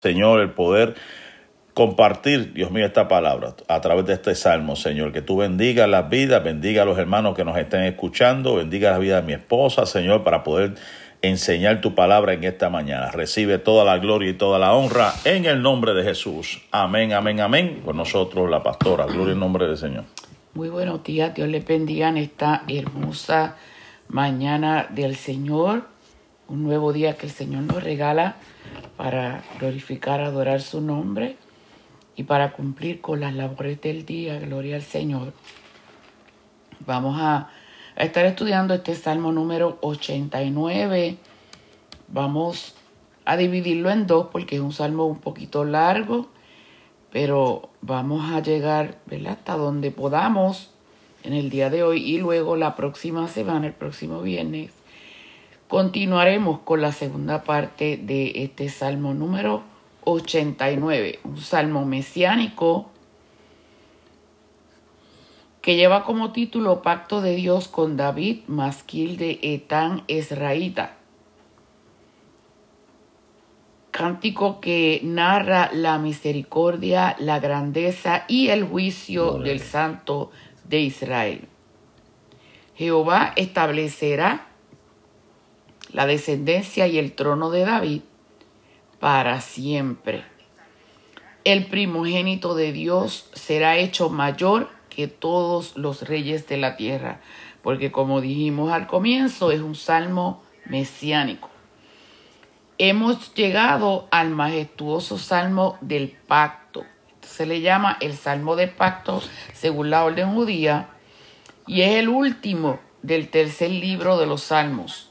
Señor, el poder compartir, Dios mío, esta palabra a través de este salmo, Señor. Que tú bendiga las vidas, bendiga a los hermanos que nos estén escuchando, bendiga la vida de mi esposa, Señor, para poder enseñar tu palabra en esta mañana. Recibe toda la gloria y toda la honra en el nombre de Jesús. Amén, amén, amén. Con nosotros la pastora. Gloria en nombre del Señor. Muy buenos días, Dios le bendiga en esta hermosa mañana del Señor. Un nuevo día que el Señor nos regala para glorificar, adorar su nombre y para cumplir con las labores del día. Gloria al Señor. Vamos a, estar estudiando este Salmo número 89. Vamos a dividirlo en dos porque es un salmo un poquito largo, pero vamos a llegar hasta donde podamos en el día de hoy y luego la próxima semana, el próximo viernes, Continuaremos con la segunda parte de este salmo número 89, un salmo mesiánico que lleva como título Pacto de Dios con David, masquil de Etán Esraíta. Cántico que narra la misericordia, la grandeza y el juicio del Santo de Israel. Jehová establecerá la descendencia y el trono de David para siempre. El primogénito de Dios será hecho mayor que todos los reyes de la tierra, porque como dijimos al comienzo, es un salmo mesiánico. Hemos llegado al majestuoso salmo del pacto. Se le llama el salmo del pacto según la orden judía y es el último del tercer libro de los salmos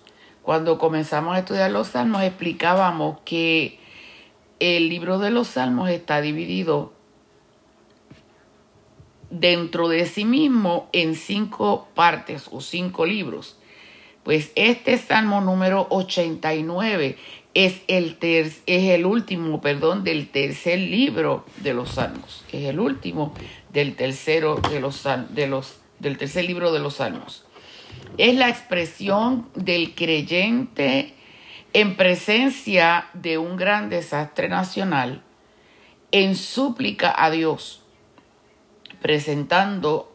cuando comenzamos a estudiar los salmos explicábamos que el libro de los salmos está dividido dentro de sí mismo en cinco partes o cinco libros. Pues este salmo número 89 es el, es el último, perdón, del tercer libro de los salmos. Es el último del tercero de los, de los del tercer libro de los salmos es la expresión del creyente en presencia de un gran desastre nacional, en súplica a Dios, presentando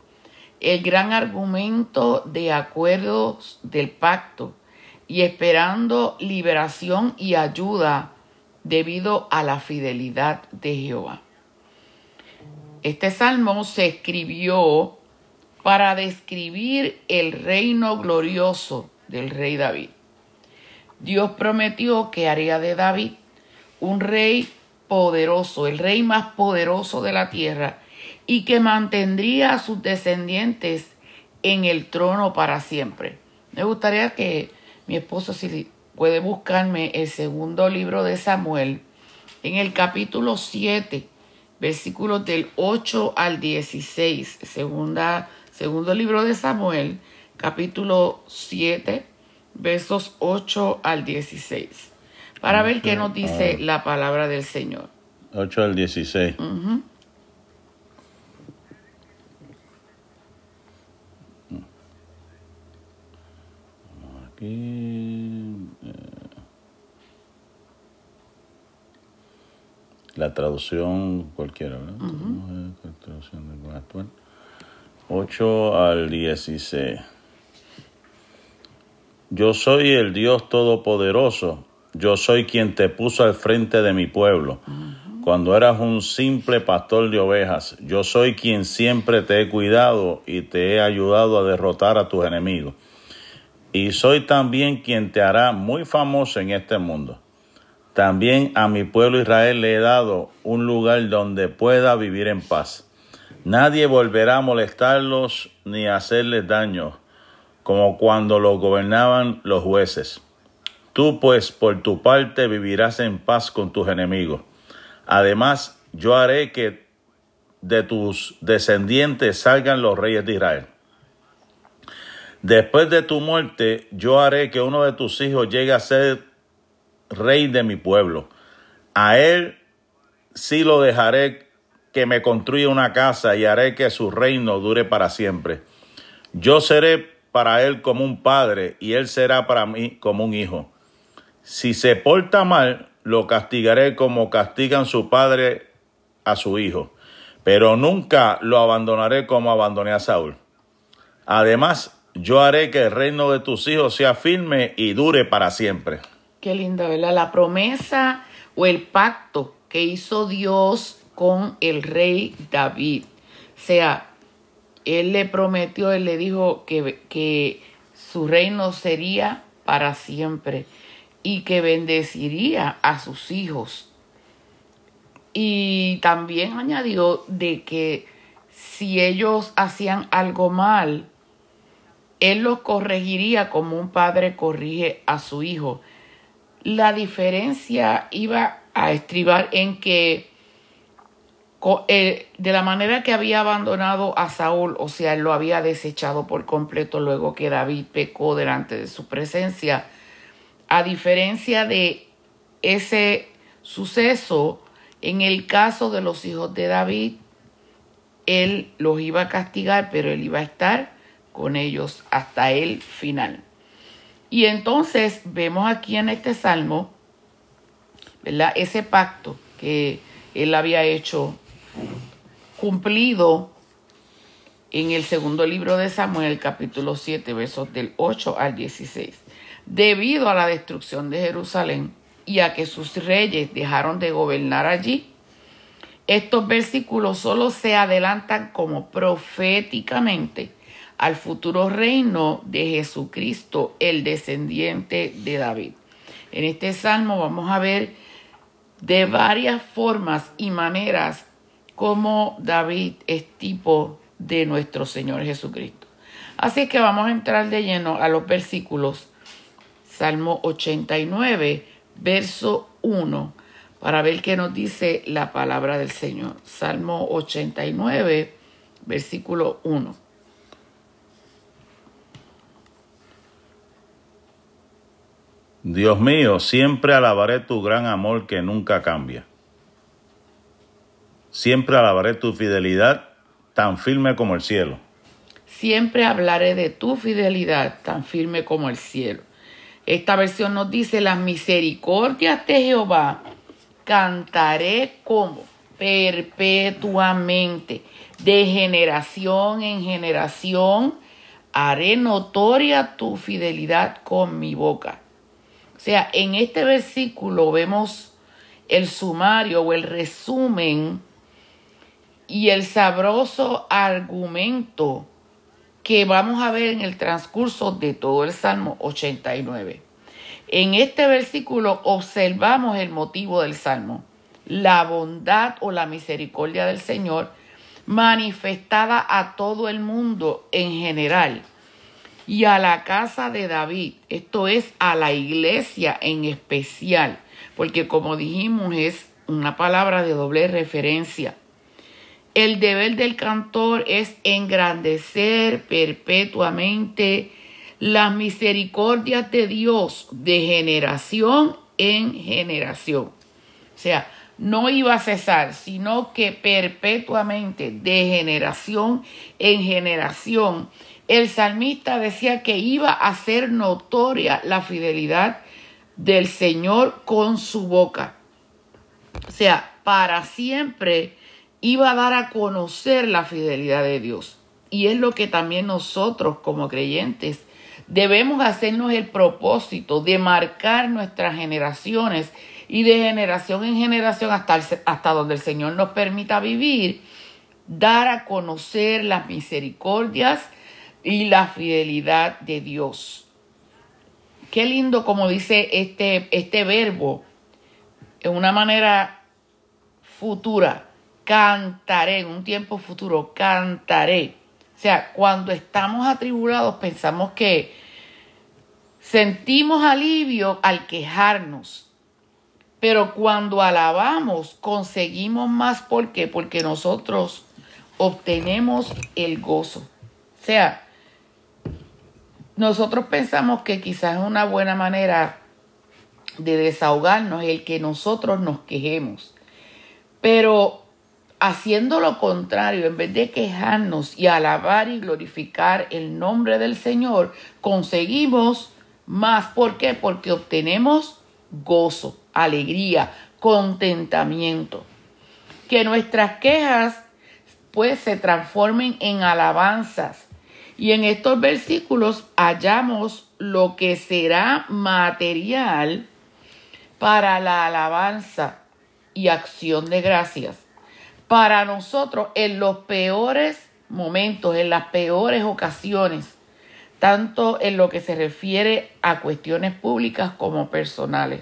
el gran argumento de acuerdos del pacto y esperando liberación y ayuda debido a la fidelidad de Jehová. Este salmo se escribió para describir el reino glorioso del rey David. Dios prometió que haría de David un rey poderoso, el rey más poderoso de la tierra, y que mantendría a sus descendientes en el trono para siempre. Me gustaría que mi esposo, si puede buscarme el segundo libro de Samuel, en el capítulo 7, versículos del 8 al 16, segunda Segundo libro de Samuel, capítulo 7, versos 8 al 16, para ver qué nos dice la palabra del Señor. 8 al 16. Aquí. Eh, la traducción cualquiera, ¿verdad? traducción del actual. 8 al 16. Yo soy el Dios Todopoderoso, yo soy quien te puso al frente de mi pueblo. Cuando eras un simple pastor de ovejas, yo soy quien siempre te he cuidado y te he ayudado a derrotar a tus enemigos. Y soy también quien te hará muy famoso en este mundo. También a mi pueblo Israel le he dado un lugar donde pueda vivir en paz. Nadie volverá a molestarlos ni a hacerles daño, como cuando los gobernaban los jueces. Tú pues por tu parte vivirás en paz con tus enemigos. Además, yo haré que de tus descendientes salgan los reyes de Israel. Después de tu muerte, yo haré que uno de tus hijos llegue a ser rey de mi pueblo. A él sí lo dejaré que me construya una casa y haré que su reino dure para siempre. Yo seré para él como un padre y él será para mí como un hijo. Si se porta mal, lo castigaré como castigan su padre a su hijo, pero nunca lo abandonaré como abandoné a Saúl. Además, yo haré que el reino de tus hijos sea firme y dure para siempre. Qué lindo, ¿verdad? La promesa o el pacto que hizo Dios con el rey David. O sea, él le prometió, él le dijo que, que su reino sería para siempre y que bendeciría a sus hijos. Y también añadió de que si ellos hacían algo mal, él los corregiría como un padre corrige a su hijo. La diferencia iba a estribar en que de la manera que había abandonado a Saúl, o sea, él lo había desechado por completo luego que David pecó delante de su presencia, a diferencia de ese suceso, en el caso de los hijos de David, él los iba a castigar, pero él iba a estar con ellos hasta el final. Y entonces vemos aquí en este salmo, ¿verdad? Ese pacto que él había hecho cumplido en el segundo libro de Samuel, capítulo 7, versos del 8 al 16 debido a la destrucción de Jerusalén y a que sus reyes dejaron de gobernar allí. Estos versículos solo se adelantan como proféticamente al futuro reino de Jesucristo, el descendiente de David. En este salmo vamos a ver de varias formas y maneras cómo David es tipo de nuestro Señor Jesucristo. Así que vamos a entrar de lleno a los versículos Salmo 89, verso 1, para ver qué nos dice la palabra del Señor. Salmo 89, versículo 1. Dios mío, siempre alabaré tu gran amor que nunca cambia. Siempre alabaré tu fidelidad tan firme como el cielo. Siempre hablaré de tu fidelidad tan firme como el cielo. Esta versión nos dice, las misericordias de Jehová cantaré como perpetuamente, de generación en generación, haré notoria tu fidelidad con mi boca. O sea, en este versículo vemos el sumario o el resumen y el sabroso argumento que vamos a ver en el transcurso de todo el Salmo 89. En este versículo observamos el motivo del Salmo, la bondad o la misericordia del Señor manifestada a todo el mundo en general y a la casa de David, esto es a la iglesia en especial, porque como dijimos es una palabra de doble referencia. El deber del cantor es engrandecer perpetuamente las misericordias de Dios de generación en generación. O sea, no iba a cesar, sino que perpetuamente, de generación en generación, el salmista decía que iba a ser notoria la fidelidad del Señor con su boca. O sea, para siempre iba a dar a conocer la fidelidad de Dios. Y es lo que también nosotros como creyentes debemos hacernos el propósito de marcar nuestras generaciones y de generación en generación hasta, hasta donde el Señor nos permita vivir, dar a conocer las misericordias y la fidelidad de Dios. Qué lindo como dice este, este verbo, en una manera futura cantaré, en un tiempo futuro, cantaré. O sea, cuando estamos atribulados pensamos que sentimos alivio al quejarnos, pero cuando alabamos conseguimos más. ¿Por qué? Porque nosotros obtenemos el gozo. O sea, nosotros pensamos que quizás es una buena manera de desahogarnos el que nosotros nos quejemos. Pero haciendo lo contrario, en vez de quejarnos y alabar y glorificar el nombre del Señor, conseguimos más. ¿Por qué? Porque obtenemos gozo. alegría, contentamiento. Que nuestras quejas pues se transformen en alabanzas. Y en estos versículos hallamos lo que será material para la alabanza y acción de gracias. Para nosotros en los peores momentos, en las peores ocasiones, tanto en lo que se refiere a cuestiones públicas como personales.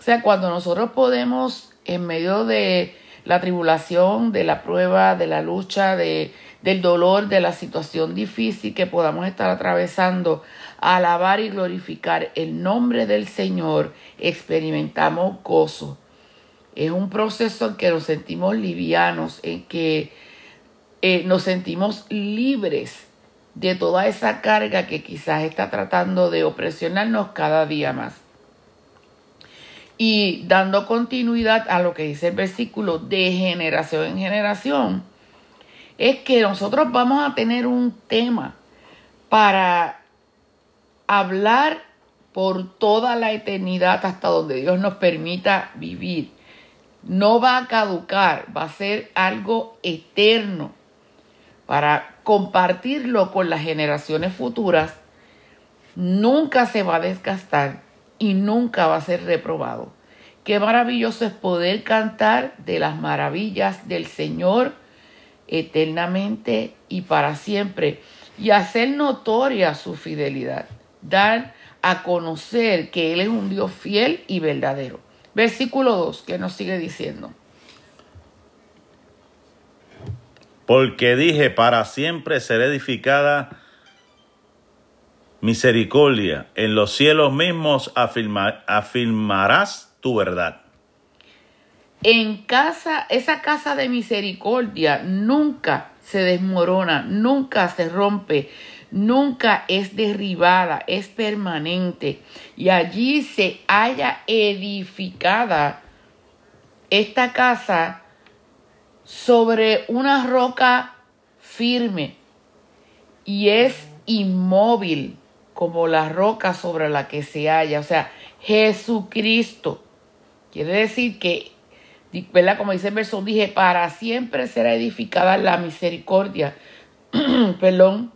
O sea, cuando nosotros podemos, en medio de la tribulación, de la prueba, de la lucha, de, del dolor, de la situación difícil que podamos estar atravesando, alabar y glorificar el nombre del Señor, experimentamos gozo. Es un proceso en que nos sentimos livianos, en que eh, nos sentimos libres de toda esa carga que quizás está tratando de opresionarnos cada día más. Y dando continuidad a lo que dice el versículo de generación en generación, es que nosotros vamos a tener un tema para hablar por toda la eternidad hasta donde Dios nos permita vivir. No va a caducar, va a ser algo eterno para compartirlo con las generaciones futuras, nunca se va a desgastar y nunca va a ser reprobado. Qué maravilloso es poder cantar de las maravillas del Señor eternamente y para siempre y hacer notoria su fidelidad, dar a conocer que Él es un Dios fiel y verdadero. Versículo 2, que nos sigue diciendo. porque dije, para siempre será edificada misericordia, en los cielos mismos afirmarás tu verdad. En casa, esa casa de misericordia nunca se desmorona, nunca se rompe, nunca es derribada, es permanente. Y allí se haya edificada esta casa sobre una roca firme y es inmóvil como la roca sobre la que se halla. O sea, Jesucristo. Quiere decir que, ¿verdad? Como dice el verso, dije, para siempre será edificada la misericordia. Perdón.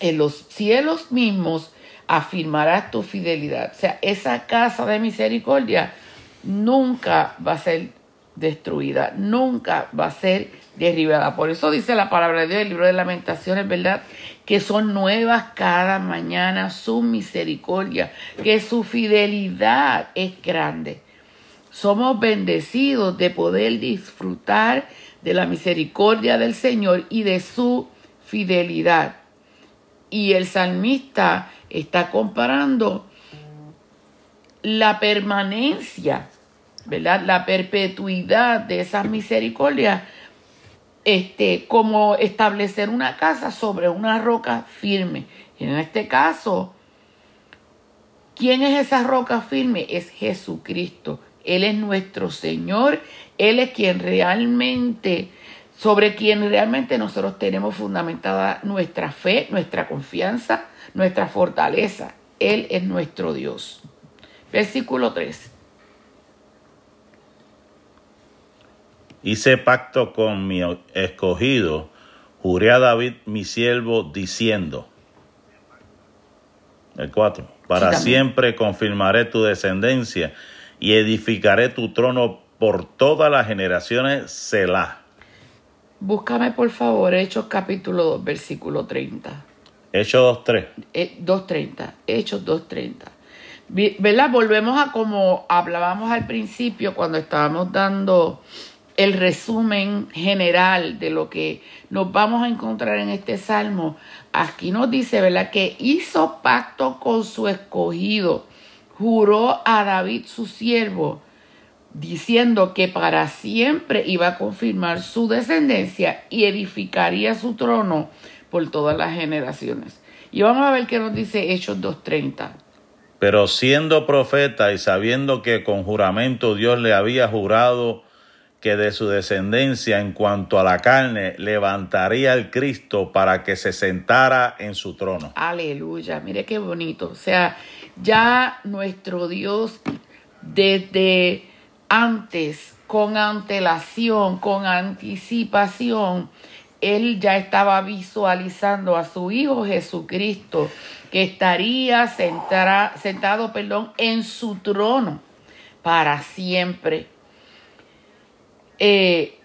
En los cielos mismos afirmarás tu fidelidad. O sea, esa casa de misericordia nunca va a ser destruida, nunca va a ser derribada. Por eso dice la palabra de Dios, el libro de lamentaciones, ¿verdad? Que son nuevas cada mañana su misericordia, que su fidelidad es grande. Somos bendecidos de poder disfrutar de la misericordia del Señor y de su fidelidad. Y el salmista está comparando la permanencia ¿verdad? La perpetuidad de esas misericordias, este, como establecer una casa sobre una roca firme. Y en este caso, ¿quién es esa roca firme? Es Jesucristo. Él es nuestro Señor. Él es quien realmente, sobre quien realmente nosotros tenemos fundamentada nuestra fe, nuestra confianza, nuestra fortaleza. Él es nuestro Dios. Versículo 3. Hice pacto con mi escogido, juré a David mi siervo, diciendo, el 4, para siempre confirmaré tu descendencia y edificaré tu trono por todas las generaciones, Selah. Búscame por favor Hechos capítulo 2, versículo 30. Hechos 2.3. 2.30, Hechos 2.30. ¿Verdad? Volvemos a como hablábamos al principio cuando estábamos dando el resumen general de lo que nos vamos a encontrar en este salmo, aquí nos dice, ¿verdad? Que hizo pacto con su escogido, juró a David su siervo, diciendo que para siempre iba a confirmar su descendencia y edificaría su trono por todas las generaciones. Y vamos a ver qué nos dice Hechos 2.30. Pero siendo profeta y sabiendo que con juramento Dios le había jurado que de su descendencia en cuanto a la carne levantaría al Cristo para que se sentara en su trono. Aleluya, mire qué bonito. O sea, ya nuestro Dios desde antes, con antelación, con anticipación, él ya estaba visualizando a su Hijo Jesucristo que estaría sentado perdón, en su trono para siempre. Eh,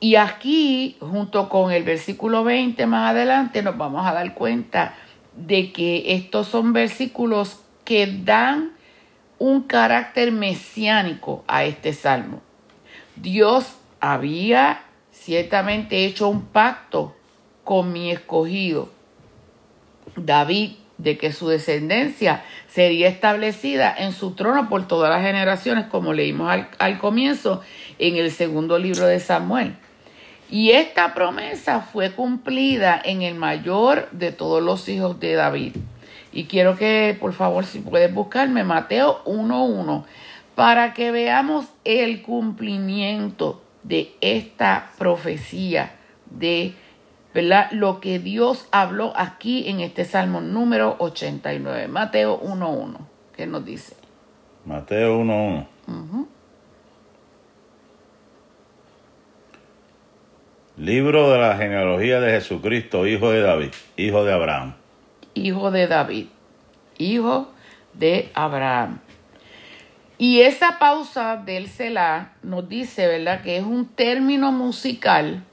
y aquí, junto con el versículo 20 más adelante, nos vamos a dar cuenta de que estos son versículos que dan un carácter mesiánico a este salmo. Dios había ciertamente hecho un pacto con mi escogido, David, de que su descendencia sería establecida en su trono por todas las generaciones, como leímos al, al comienzo en el segundo libro de Samuel. Y esta promesa fue cumplida en el mayor de todos los hijos de David. Y quiero que, por favor, si puedes buscarme Mateo 1.1, para que veamos el cumplimiento de esta profecía, de ¿verdad? lo que Dios habló aquí en este Salmo número 89. Mateo 1.1. ¿Qué nos dice? Mateo 1.1. Libro de la genealogía de Jesucristo, hijo de David, hijo de Abraham. Hijo de David, hijo de Abraham. Y esa pausa del Selah nos dice, ¿verdad?, que es un término musical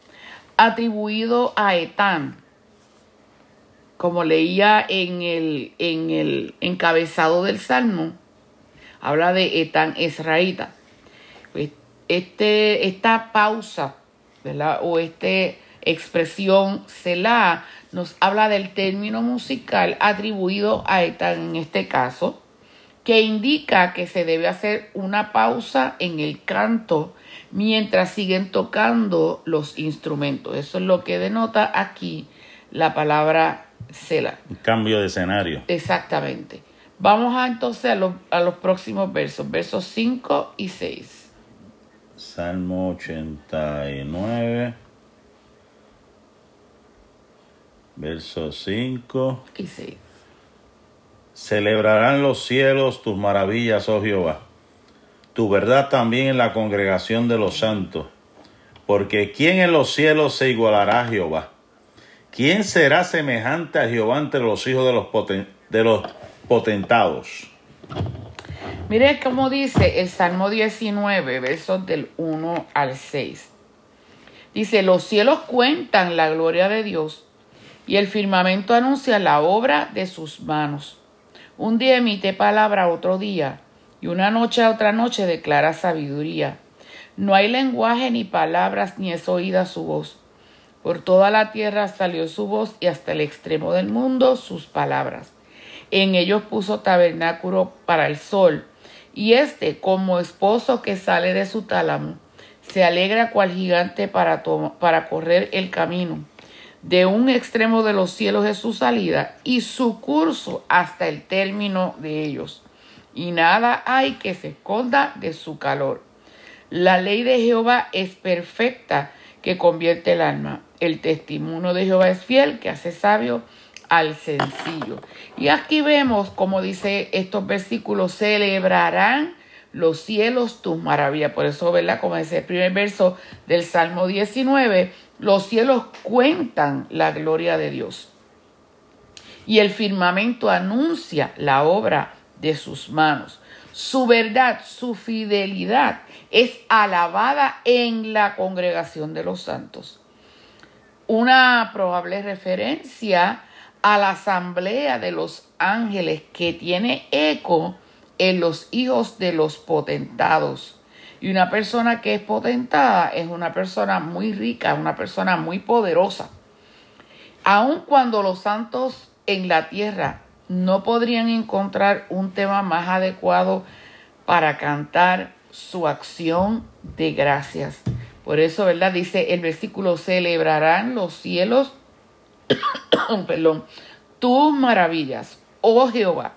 atribuido a Etán. Como leía en el, en el encabezado del Salmo, habla de Etán Esraíta. Pues, este, esta pausa o esta expresión Selah nos habla del término musical atribuido a Etán en este caso, que indica que se debe hacer una pausa en el canto mientras siguen tocando los instrumentos. Eso es lo que denota aquí la palabra Selah. cambio de escenario. Exactamente. Vamos a entonces a los, a los próximos versos, versos 5 y 6. Salmo 89, verso 5 y 6. Celebrarán los cielos tus maravillas, oh Jehová, tu verdad también en la congregación de los santos. Porque ¿quién en los cielos se igualará a Jehová? ¿Quién será semejante a Jehová entre los hijos de los, de los potentados? Mire cómo dice el Salmo 19, versos del 1 al 6. Dice, los cielos cuentan la gloria de Dios y el firmamento anuncia la obra de sus manos. Un día emite palabra otro día y una noche a otra noche declara sabiduría. No hay lenguaje ni palabras ni es oída su voz. Por toda la tierra salió su voz y hasta el extremo del mundo sus palabras. En ellos puso tabernáculo para el sol y éste, como esposo que sale de su tálamo, se alegra cual gigante para, para correr el camino. De un extremo de los cielos es su salida y su curso hasta el término de ellos. Y nada hay que se esconda de su calor. La ley de Jehová es perfecta que convierte el alma. El testimonio de Jehová es fiel que hace sabio al sencillo. Y aquí vemos, como dice estos versículos, celebrarán los cielos tus maravillas. Por eso, ¿verdad? Como dice el primer verso del Salmo 19, los cielos cuentan la gloria de Dios. Y el firmamento anuncia la obra de sus manos. Su verdad, su fidelidad es alabada en la congregación de los santos. Una probable referencia a la asamblea de los ángeles que tiene eco en los hijos de los potentados. Y una persona que es potentada es una persona muy rica, una persona muy poderosa. Aun cuando los santos en la tierra no podrían encontrar un tema más adecuado para cantar su acción de gracias. Por eso, ¿verdad? Dice el versículo, celebrarán los cielos perdón, tus maravillas, oh Jehová,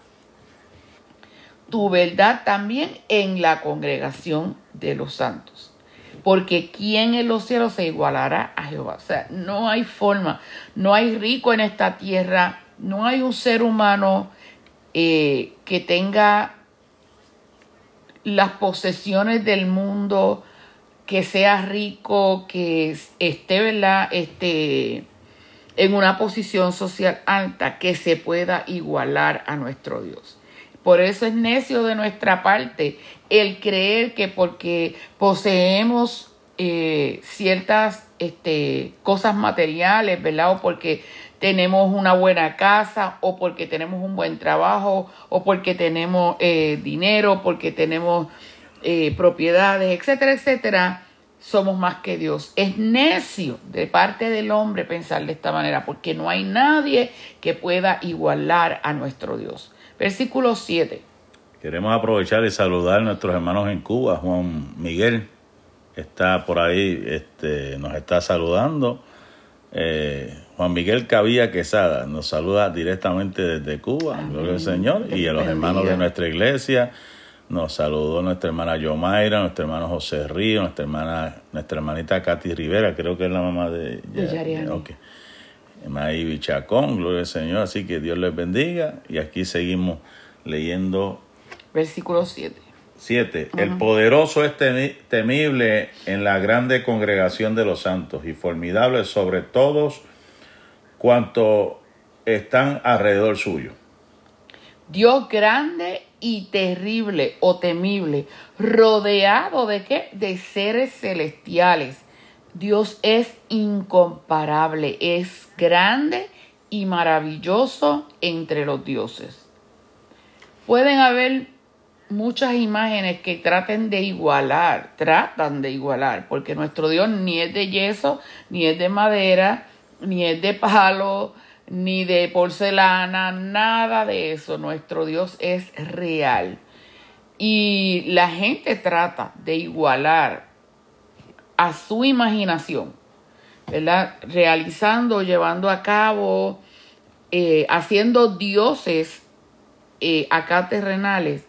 tu verdad también en la congregación de los santos. Porque ¿quién en los cielos se igualará a Jehová? O sea, no hay forma, no hay rico en esta tierra, no hay un ser humano eh, que tenga las posesiones del mundo, que sea rico, que esté. Este, en una posición social alta, que se pueda igualar a nuestro Dios. Por eso es necio de nuestra parte el creer que porque poseemos eh, ciertas este, cosas materiales, ¿verdad? O porque tenemos una buena casa, o porque tenemos un buen trabajo, o porque tenemos eh, dinero, porque tenemos eh, propiedades, etcétera, etcétera, somos más que Dios. Es necio de parte del hombre pensar de esta manera, porque no hay nadie que pueda igualar a nuestro Dios. Versículo 7. Queremos aprovechar y saludar a nuestros hermanos en Cuba, Juan Miguel está por ahí, este, nos está saludando. Eh, Juan Miguel Cabilla Quesada nos saluda directamente desde Cuba, gloria al Señor, y a los hermanos de nuestra iglesia. Nos saludó nuestra hermana Yomaira, nuestro hermano José Río, nuestra hermana, nuestra hermanita Katy Rivera, creo que es la mamá de, de okay. Bichacón, gloria al Señor, así que Dios les bendiga. Y aquí seguimos leyendo. Versículo 7. 7. El poderoso es temible en la grande congregación de los santos y formidable sobre todos cuantos están alrededor suyo. Dios grande y terrible o temible, rodeado de qué? De seres celestiales. Dios es incomparable, es grande y maravilloso entre los dioses. Pueden haber muchas imágenes que traten de igualar, tratan de igualar, porque nuestro Dios ni es de yeso, ni es de madera, ni es de palo, ni de porcelana, nada de eso. Nuestro Dios es real. Y la gente trata de igualar a su imaginación, ¿verdad? Realizando, llevando a cabo, eh, haciendo dioses eh, acá terrenales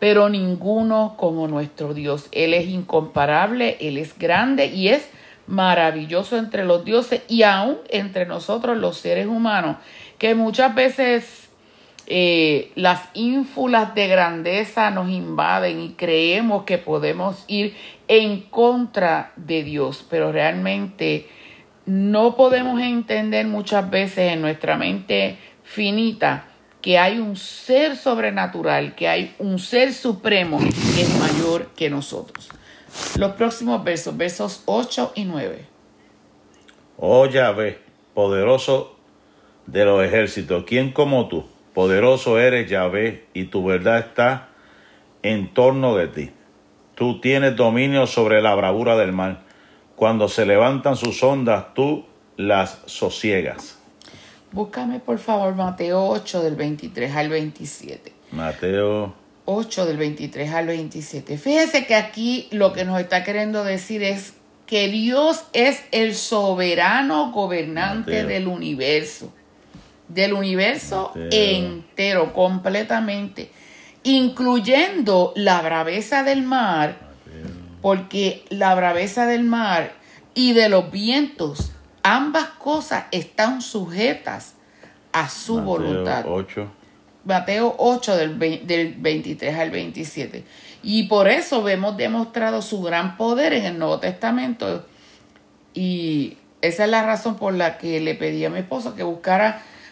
pero ninguno como nuestro Dios. Él es incomparable, Él es grande y es maravilloso entre los dioses y aún entre nosotros los seres humanos, que muchas veces eh, las ínfulas de grandeza nos invaden y creemos que podemos ir en contra de Dios, pero realmente no podemos entender muchas veces en nuestra mente finita que hay un ser sobrenatural, que hay un ser supremo que es mayor que nosotros. Los próximos versos, versos 8 y 9. Oh Yahvé, poderoso de los ejércitos, ¿quién como tú? Poderoso eres Yahvé y tu verdad está en torno de ti. Tú tienes dominio sobre la bravura del mal. Cuando se levantan sus ondas, tú las sosiegas. Búscame por favor Mateo 8 del 23 al 27. Mateo 8 del 23 al 27. Fíjese que aquí lo que nos está queriendo decir es que Dios es el soberano gobernante del universo. Del universo entero, completamente. Incluyendo la braveza del mar, porque la braveza del mar y de los vientos Ambas cosas están sujetas a su Mateo voluntad. 8. Mateo 8 del, del 23 al 27. Y por eso vemos demostrado su gran poder en el Nuevo Testamento. Y esa es la razón por la que le pedí a mi esposo que buscara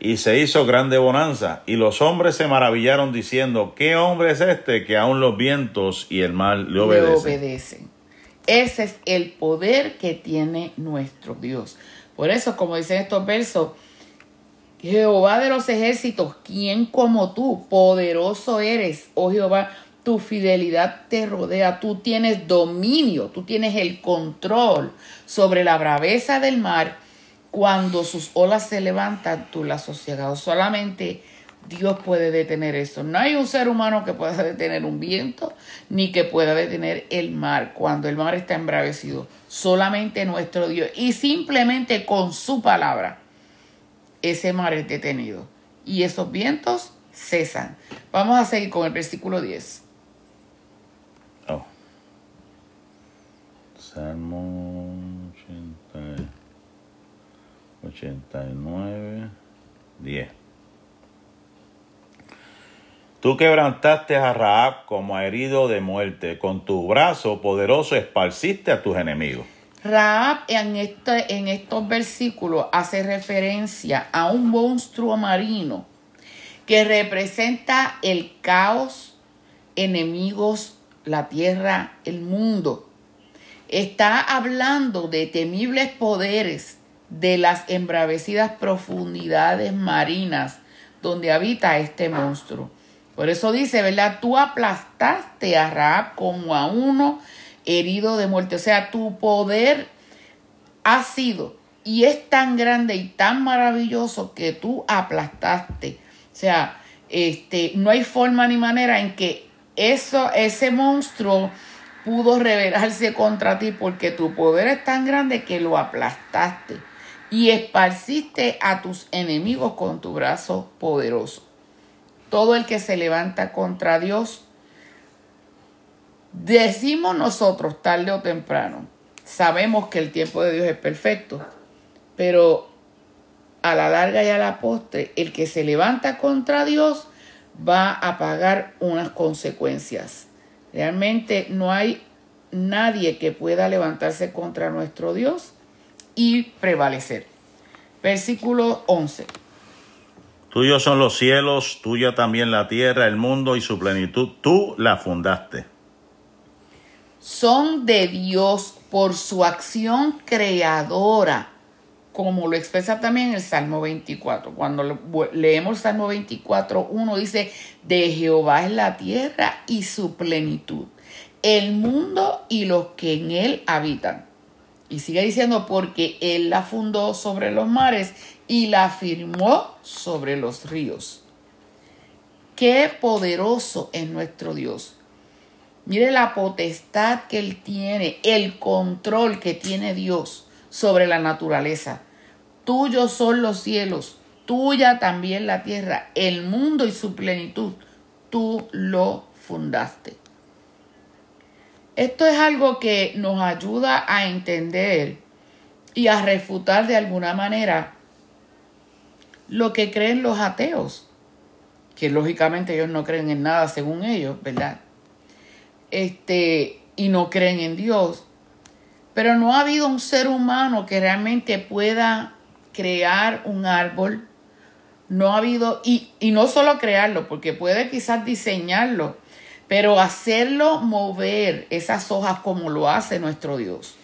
y se hizo grande bonanza. Y los hombres se maravillaron diciendo, ¿qué hombre es este que aun los vientos y el mar le obedecen? Le obedecen. Ese es el poder que tiene nuestro Dios. Por eso, como dicen estos versos, Jehová de los ejércitos, ¿quién como tú? Poderoso eres, oh Jehová, tu fidelidad te rodea, tú tienes dominio, tú tienes el control sobre la braveza del mar. Cuando sus olas se levantan, tú las sosiegas. Solamente Dios puede detener eso. No hay un ser humano que pueda detener un viento ni que pueda detener el mar cuando el mar está embravecido. Solamente nuestro Dios. Y simplemente con su palabra ese mar es detenido. Y esos vientos cesan. Vamos a seguir con el versículo 10. Oh. Salmo 89, 10. Tú quebrantaste a Raab como a herido de muerte, con tu brazo poderoso esparciste a tus enemigos. Raab en, este, en estos versículos hace referencia a un monstruo marino que representa el caos, enemigos, la tierra, el mundo. Está hablando de temibles poderes de las embravecidas profundidades marinas donde habita este monstruo. Por eso dice, ¿verdad? Tú aplastaste a Raab como a uno herido de muerte. O sea, tu poder ha sido y es tan grande y tan maravilloso que tú aplastaste. O sea, este, no hay forma ni manera en que eso, ese monstruo pudo rebelarse contra ti porque tu poder es tan grande que lo aplastaste y esparciste a tus enemigos con tu brazo poderoso. Todo el que se levanta contra Dios, decimos nosotros tarde o temprano, sabemos que el tiempo de Dios es perfecto, pero a la larga y a la postre, el que se levanta contra Dios va a pagar unas consecuencias. Realmente no hay nadie que pueda levantarse contra nuestro Dios y prevalecer. Versículo 11. Tuyos son los cielos, tuya también la tierra, el mundo y su plenitud. Tú la fundaste. Son de Dios por su acción creadora, como lo expresa también el Salmo 24. Cuando leemos el Salmo 24, uno dice, de Jehová es la tierra y su plenitud, el mundo y los que en él habitan. Y sigue diciendo, porque Él la fundó sobre los mares y la firmó sobre los ríos. Qué poderoso es nuestro Dios. Mire la potestad que Él tiene, el control que tiene Dios sobre la naturaleza. Tuyos son los cielos, tuya también la tierra, el mundo y su plenitud. Tú lo fundaste. Esto es algo que nos ayuda a entender y a refutar de alguna manera lo que creen los ateos, que lógicamente ellos no creen en nada según ellos, ¿verdad? Este, y no creen en Dios. Pero no ha habido un ser humano que realmente pueda crear un árbol. No ha habido, y, y no solo crearlo, porque puede quizás diseñarlo, pero hacerlo mover esas hojas como lo hace nuestro Dios.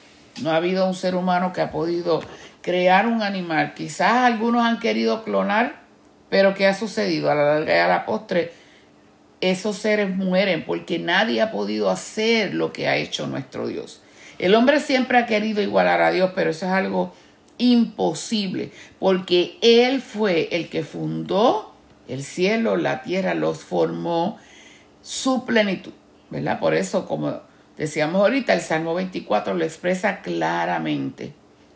No ha habido un ser humano que ha podido crear un animal. Quizás algunos han querido clonar, pero ¿qué ha sucedido? A la larga y a la postre, esos seres mueren porque nadie ha podido hacer lo que ha hecho nuestro Dios. El hombre siempre ha querido igualar a Dios, pero eso es algo imposible, porque Él fue el que fundó el cielo, la tierra, los formó su plenitud, ¿verdad? Por eso, como decíamos ahorita, el Salmo 24 lo expresa claramente.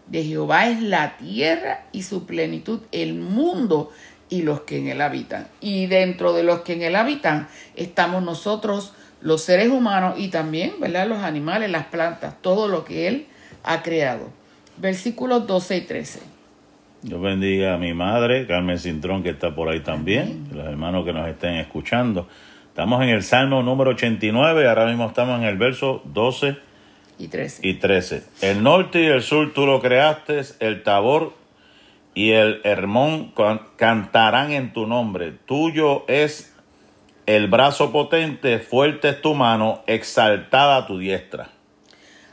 De Jehová es la tierra y su plenitud, el mundo y los que en él habitan. Y dentro de los que en él habitan estamos nosotros, los seres humanos y también, ¿verdad? Los animales, las plantas, todo lo que él ha creado. Versículos 12 y 13. Yo bendiga a mi madre, Carmen Cintrón, que está por ahí también, los hermanos que nos estén escuchando. Estamos en el Salmo número 89, ahora mismo estamos en el verso 12 y 13. y 13. El norte y el sur tú lo creaste, el Tabor y el Hermón cantarán en tu nombre. Tuyo es el brazo potente, fuerte es tu mano, exaltada tu diestra.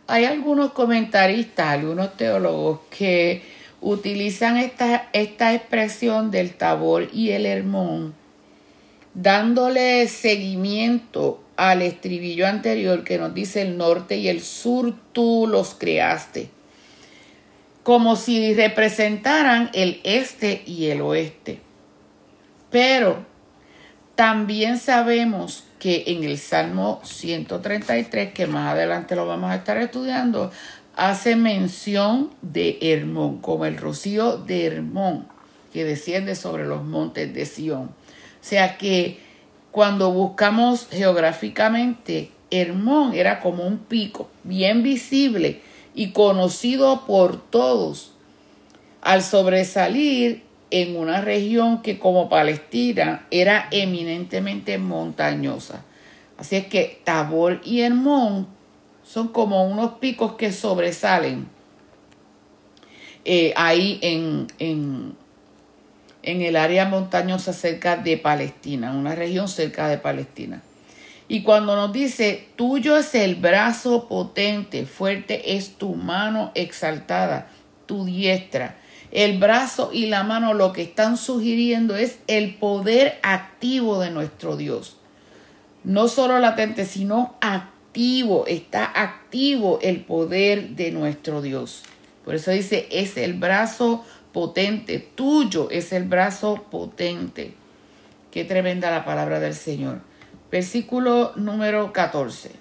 Hay algunos comentaristas, algunos teólogos que utilizan esta, esta expresión del Tabor y el Hermón dándole seguimiento al estribillo anterior que nos dice el norte y el sur tú los creaste, como si representaran el este y el oeste. Pero También sabemos que en el Salmo 133, que más adelante lo vamos a estar estudiando, hace mención de Hermón, como el rocío de Hermón, que desciende sobre los montes de Sión. O sea que cuando buscamos geográficamente, Hermón era como un pico bien visible y conocido por todos. Al sobresalir en una región que como Palestina era eminentemente montañosa. Así es que Tabor y Hermón son como unos picos que sobresalen eh, ahí en, en, en el área montañosa cerca de Palestina, una región cerca de Palestina. Y cuando nos dice, tuyo es el brazo potente, fuerte es tu mano exaltada, tu diestra el brazo y la mano lo que están sugiriendo es el poder activo de nuestro Dios. No solo latente, sino activo. Está activo el poder de nuestro Dios. Por eso dice, es el brazo potente. Tuyo es el brazo potente. Qué tremenda la palabra del Señor. Versículo número 14.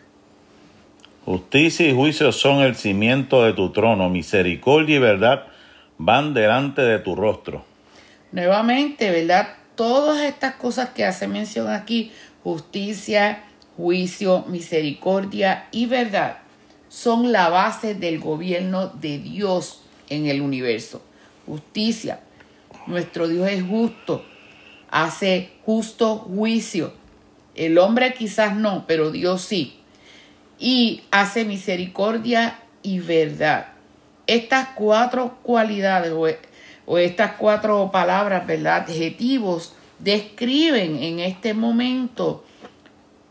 Justicia y juicio son el cimiento de tu trono, misericordia y verdad van delante de tu rostro. Nuevamente, ¿verdad? Todas estas cosas que hace mención aquí, justicia, juicio, misericordia y verdad, son la base del gobierno de Dios en el universo. Justicia. Nuestro Dios es justo, hace justo juicio. El hombre quizás no, pero Dios sí. Y hace misericordia y verdad estas cuatro cualidades o, estas cuatro palabras, ¿verdad? Adjetivos describen en este momento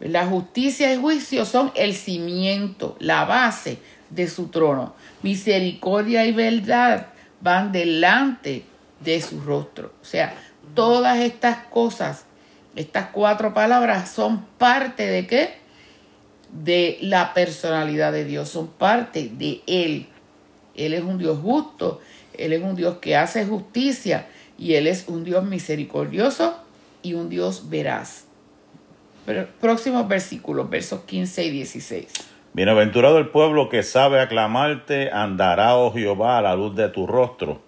la justicia y juicio son el cimiento, la base de su trono. Misericordia y verdad van delante de su rostro. O sea, todas estas cosas, estas cuatro palabras son parte de qué? De la personalidad de Dios, son parte de Él. Él es un Dios justo, Él es un Dios que hace justicia y Él es un Dios misericordioso y un Dios veraz. próximos versículos, versos 15 y 16. Bienaventurado el pueblo que sabe aclamarte, andará, oh Jehová, a la luz de tu rostro.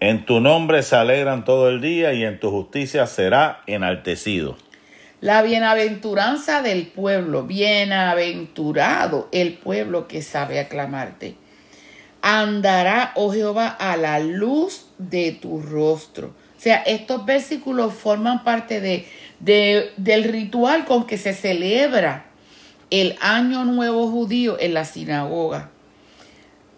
En tu nombre se alegran todo el día y en tu justicia será enaltecido. La bienaventuranza del pueblo, bienaventurado el pueblo que sabe aclamarte andará, oh Jehová, a la luz de tu rostro. O sea, estos versículos forman parte de, del ritual con que se celebra el año nuevo judío en la sinagoga.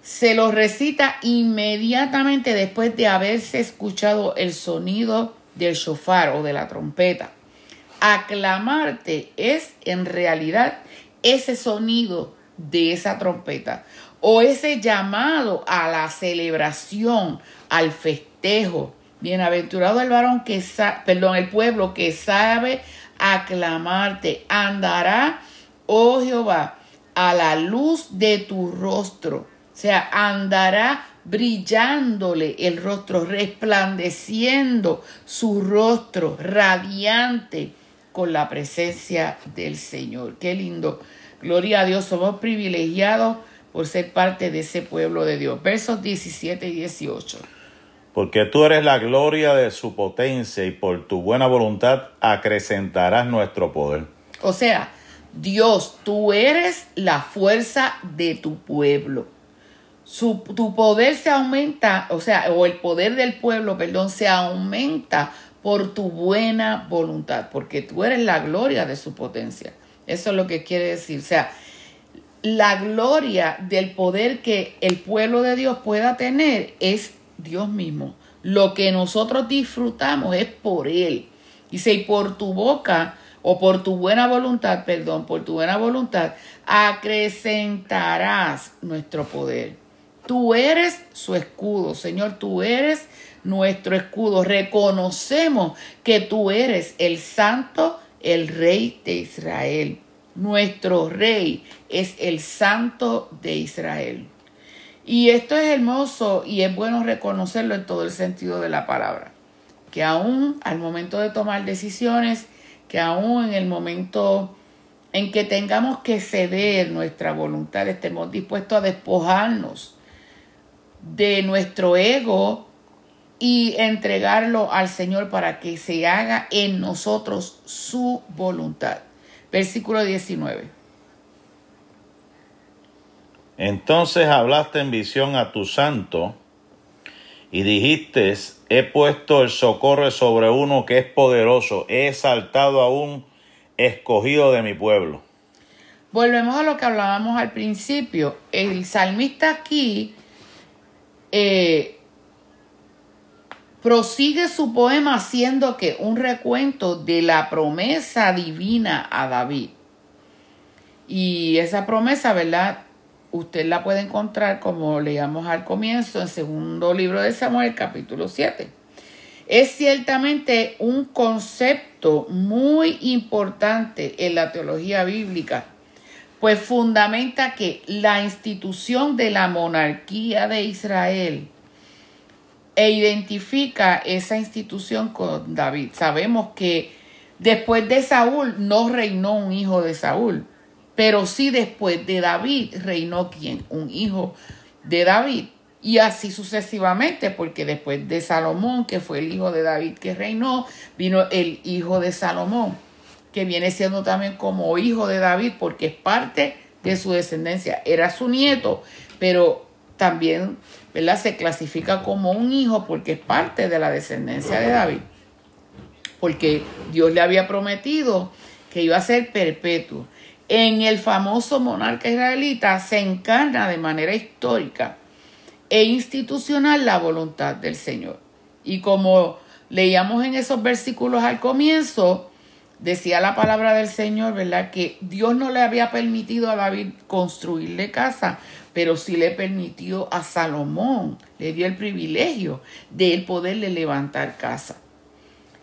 Se lo recita inmediatamente después de haberse escuchado el sonido del shofar o de la trompeta. Aclamarte es en realidad ese sonido de esa trompeta o ese llamado a la celebración, al festejo. Bienaventurado el varón que perdón, el pueblo que sabe aclamarte, andará, oh Jehová, a la luz de tu rostro. O sea, andará brillándole el rostro, resplandeciendo su rostro, radiante con la presencia del Señor. Qué lindo. Gloria a Dios, somos privilegiados por ser parte de ese pueblo de Dios. Versos 17 y 18. Porque tú eres la gloria de su potencia y por tu buena voluntad acrecentarás nuestro poder. O sea, Dios, tú eres la fuerza de tu pueblo. Su, tu poder se aumenta, o sea, o el poder del pueblo, perdón, se aumenta por tu buena voluntad, porque tú eres la gloria de su potencia. Eso es lo que quiere decir. O sea, la gloria del poder que el pueblo de Dios pueda tener es Dios mismo. Lo que nosotros disfrutamos es por Él. Dice, y por tu boca, o por tu buena voluntad, perdón, por tu buena voluntad, acrecentarás nuestro poder. Tú eres su escudo, Señor, tú eres nuestro escudo. Reconocemos que tú eres el santo, el rey de Israel. Nuestro rey es el santo de Israel. Y esto es hermoso y es bueno reconocerlo en todo el sentido de la palabra. Que aún al momento de tomar decisiones, que aún en el momento en que tengamos que ceder nuestra voluntad, estemos dispuestos a despojarnos de nuestro ego y entregarlo al Señor para que se haga en nosotros su voluntad. Versículo 19. Entonces hablaste en visión a tu santo y dijiste, he puesto el socorro sobre uno que es poderoso, he exaltado a un escogido de mi pueblo. Volvemos a lo que hablábamos al principio. El salmista aquí eh, prosigue su poema haciendo que un recuento de la promesa divina a David. Y esa promesa, ¿verdad? Usted la puede encontrar como leíamos al comienzo en segundo libro de Samuel, capítulo 7. Es ciertamente un concepto muy importante en la teología bíblica, pues fundamenta que la institución de la monarquía de Israel e identifica esa institución con David. Sabemos que después de Saúl no reinó un hijo de Saúl, pero sí después de David reinó quien? Un hijo de David. Y así sucesivamente, porque después de Salomón, que fue el hijo de David que reinó, vino el hijo de Salomón, que viene siendo también como hijo de David, porque es parte de su descendencia. Era su nieto, pero también ¿verdad? se clasifica como un hijo porque es parte de la descendencia de David. Porque Dios le había prometido que iba a ser perpetuo. En el famoso monarca israelita se encarna de manera histórica e institucional la voluntad del Señor. Y como leíamos en esos versículos al comienzo, decía la palabra del Señor, ¿verdad? Que Dios no le había permitido a David construirle casa, pero sí le permitió a Salomón, le dio el privilegio de él poderle levantar casa.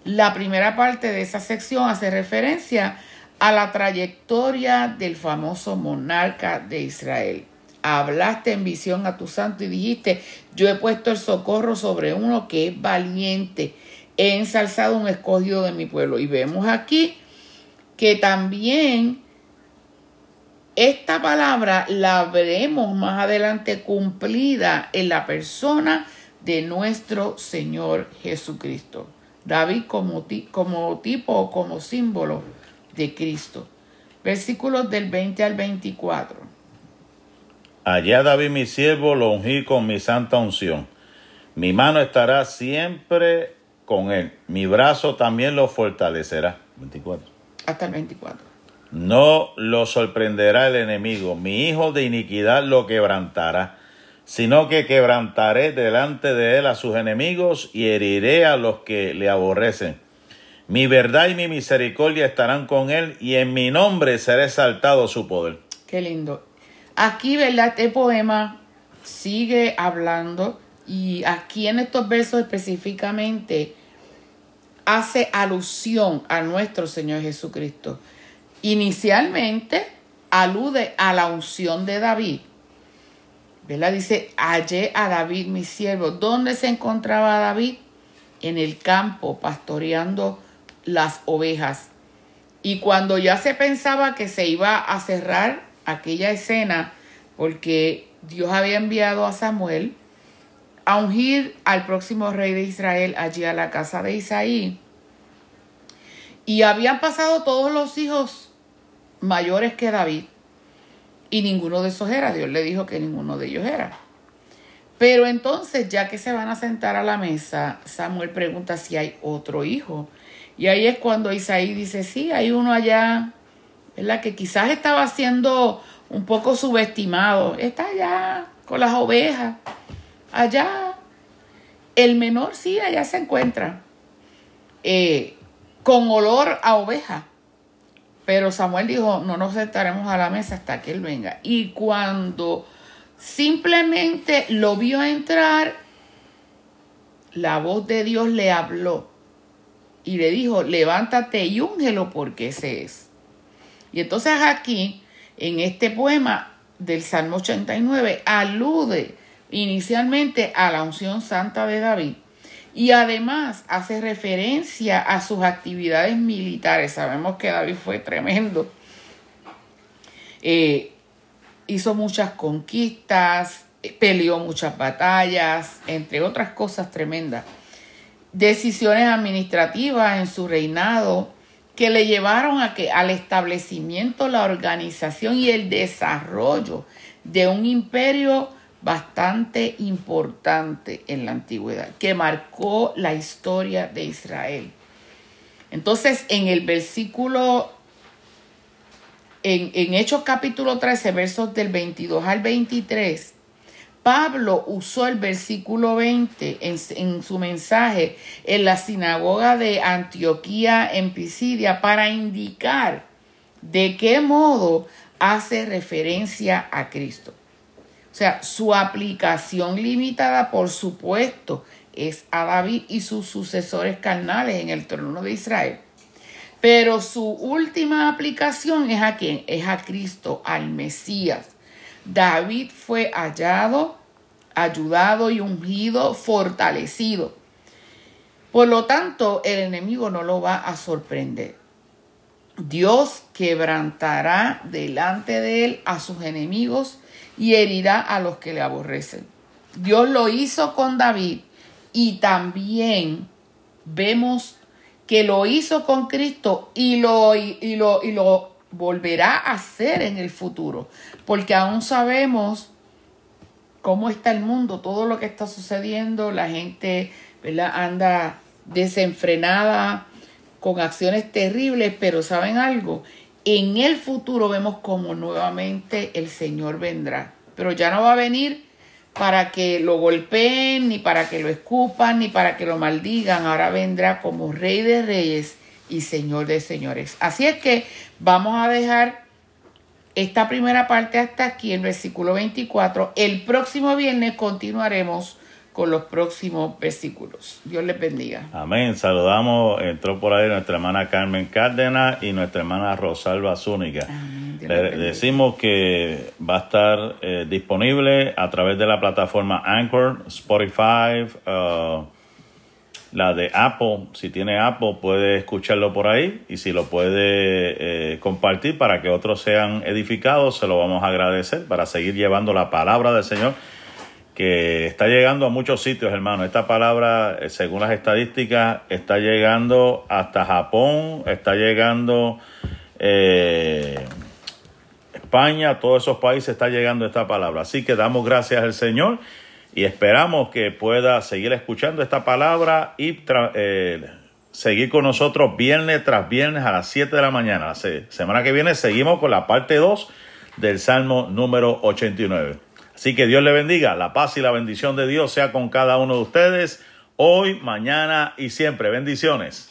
La primera parte de esa sección hace referencia a la trayectoria del famoso monarca de Israel hablaste en visión a tu santo y dijiste, yo he puesto el socorro sobre uno que es valiente, he ensalzado un escogido de mi pueblo. Y vemos aquí que también esta palabra la veremos más adelante cumplida en la persona de nuestro Señor Jesucristo. David como, como tipo o como símbolo de Cristo. Versículos del 20 al 24. Allá David mi siervo lo ungí con mi santa unción. Mi mano estará siempre con él. Mi brazo también lo fortalecerá. 24. Hasta el 24. No lo sorprenderá el enemigo. Mi hijo de iniquidad lo quebrantará, sino que quebrantaré delante de él a sus enemigos y heriré a los que le aborrecen. Mi verdad y mi misericordia estarán con él y en mi nombre será exaltado su poder. Qué lindo. Aquí, ¿verdad? Este poema sigue hablando y aquí en estos versos específicamente hace alusión a nuestro Señor Jesucristo. Inicialmente alude a la unción de David. ¿Verdad? Dice, hallé a David mi siervo. ¿Dónde se encontraba David? En el campo, pastoreando las ovejas. Y cuando ya se pensaba que se iba a cerrar aquella escena porque Dios había enviado a Samuel a ungir al próximo rey de Israel allí a la casa de Isaí. Y habían pasado todos los hijos mayores que David y ninguno de esos era. Dios le dijo que ninguno de ellos era. Pero entonces, ya que se van a sentar a la mesa, Samuel pregunta si hay otro hijo. Y ahí es cuando Isaí dice, sí, hay uno allá ¿verdad? Que quizás estaba siendo un poco subestimado. Está allá con las ovejas, allá. El menor sí, allá se encuentra, eh, con olor a oveja. Pero Samuel dijo, no nos sentaremos a la mesa hasta que él venga. Y cuando simplemente lo vio entrar, la voz de Dios le habló y le dijo, levántate y úngelo porque ese es. Y entonces aquí, en este poema del Salmo 89, alude inicialmente a la unción santa de David Y además hace referencia a sus actividades militares. Sabemos que David fue tremendo. Eh, hizo muchas conquistas, peleó muchas batallas, entre otras cosas tremendas. Decisiones administrativas en su reinado que le llevaron a que, al establecimiento, la organización y el desarrollo de un imperio bastante importante en la antigüedad, que marcó la historia de Israel. Entonces, en el versículo, en, en Hechos capítulo 13, versos del 22 al 23, Pablo usó el versículo 20 en, su mensaje en la sinagoga de Antioquía en Pisidia para indicar de qué modo hace referencia a Cristo. O sea, su aplicación limitada, por supuesto, es a David y sus sucesores carnales en el trono de Israel. Pero su última aplicación es a quién? Es a Cristo, al Mesías David fue hallado, ayudado y ungido, fortalecido. Por lo tanto, el enemigo no lo va a sorprender. Dios quebrantará delante de él a sus enemigos y herirá a los que le aborrecen. Dios lo hizo con David y también vemos que lo hizo con Cristo y lo, y lo, y lo volverá a ser en el futuro, porque aún sabemos cómo está el mundo, todo lo que está sucediendo, la gente anda desenfrenada con acciones terribles, pero ¿saben algo? En el futuro vemos como nuevamente el Señor vendrá, pero ya no va a venir para que lo golpeen, ni para que lo escupan, ni para que lo maldigan, ahora vendrá como Rey de Reyes y Señor de señores. Así es que vamos a dejar esta primera parte hasta aquí, el versículo 24. El próximo viernes continuaremos con los próximos versículos. Dios les bendiga. Amén. Saludamos, entró por ahí nuestra hermana Carmen Cárdenas y nuestra hermana Rosalba Zúñiga. Le decimos que va a estar eh, disponible a través de la plataforma Anchor, Spotify, uh, la de Apple, si tiene Apple, puede escucharlo por ahí y si lo puede eh, compartir para que otros sean edificados, se lo vamos a agradecer para seguir llevando la palabra del Señor que está llegando a muchos sitios, hermano. Esta palabra, eh, según las estadísticas, está llegando hasta Japón, está llegando eh, España, todos esos países está llegando esta palabra. Así que damos gracias al Señor y esperamos que pueda seguir escuchando esta palabra y eh, seguir con nosotros viernes tras viernes a las 7 de la mañana. Semana que viene seguimos con la parte 2 del Salmo número 89. Así que Dios le bendiga, la paz y la bendición de Dios sea con cada uno de ustedes, hoy, mañana y siempre. Bendiciones.